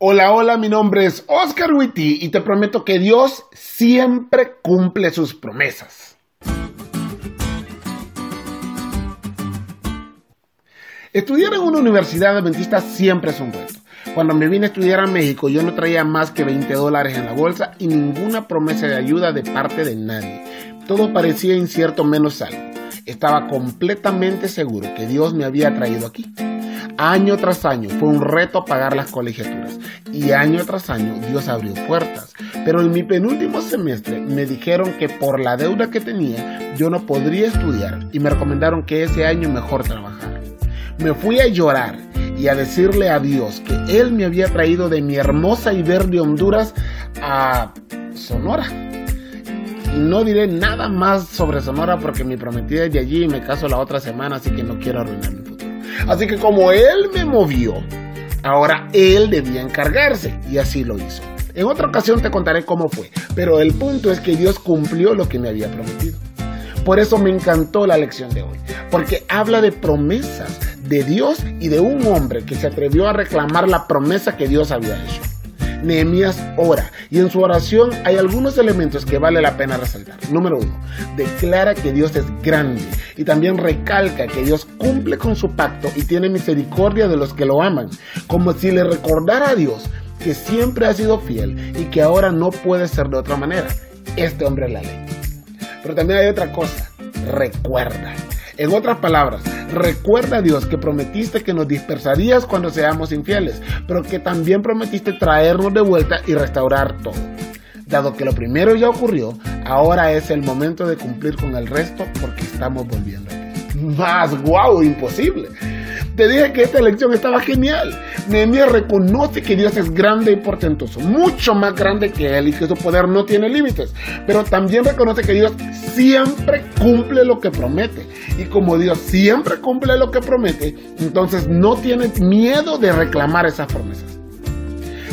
Hola, hola, mi nombre es Oscar Witty y te prometo que Dios siempre cumple sus promesas. Estudiar en una universidad adventista siempre es un reto. Cuando me vine a estudiar a México yo no traía más que 20 dólares en la bolsa y ninguna promesa de ayuda de parte de nadie. Todo parecía incierto menos algo. Estaba completamente seguro que Dios me había traído aquí. Año tras año fue un reto pagar las colegiaturas y año tras año Dios abrió puertas. Pero en mi penúltimo semestre me dijeron que por la deuda que tenía yo no podría estudiar y me recomendaron que ese año mejor trabajar. Me fui a llorar y a decirle a Dios que Él me había traído de mi hermosa y verde Honduras a Sonora. Y no diré nada más sobre Sonora porque mi prometida es de allí y me caso la otra semana, así que no quiero arruinar mi futuro. Así que como Él me movió, ahora Él debía encargarse y así lo hizo. En otra ocasión te contaré cómo fue, pero el punto es que Dios cumplió lo que me había prometido. Por eso me encantó la lección de hoy, porque habla de promesas de Dios y de un hombre que se atrevió a reclamar la promesa que Dios había hecho. Nehemías ora y en su oración hay algunos elementos que vale la pena resaltar. Número uno, declara que Dios es grande y también recalca que Dios cumple con su pacto y tiene misericordia de los que lo aman, como si le recordara a Dios que siempre ha sido fiel y que ahora no puede ser de otra manera. Este hombre es la ley. Pero también hay otra cosa, recuerda. En otras palabras, recuerda Dios que prometiste que nos dispersarías cuando seamos infieles, pero que también prometiste traernos de vuelta y restaurar todo. Dado que lo primero ya ocurrió, ahora es el momento de cumplir con el resto porque estamos volviendo. Más guau, imposible. Te dije que esta elección estaba genial. Nehemías reconoce que Dios es grande y portentoso, mucho más grande que él y que su poder no tiene límites. Pero también reconoce que Dios siempre cumple lo que promete. Y como Dios siempre cumple lo que promete, entonces no tiene miedo de reclamar esas promesas.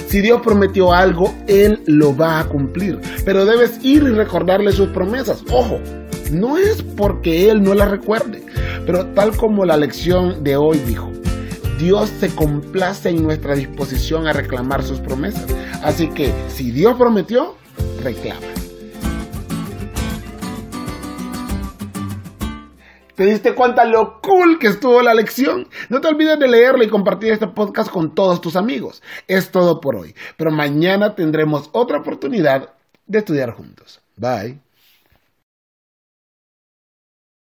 Si Dios prometió algo, Él lo va a cumplir. Pero debes ir y recordarle sus promesas. Ojo, no es porque Él no las recuerde, pero tal como la lección de hoy dijo, Dios se complace en nuestra disposición a reclamar sus promesas. Así que si Dios prometió, reclama. ¿Te diste cuenta lo cool que estuvo la lección? No te olvides de leerlo y compartir este podcast con todos tus amigos. Es todo por hoy, pero mañana tendremos otra oportunidad de estudiar juntos. Bye.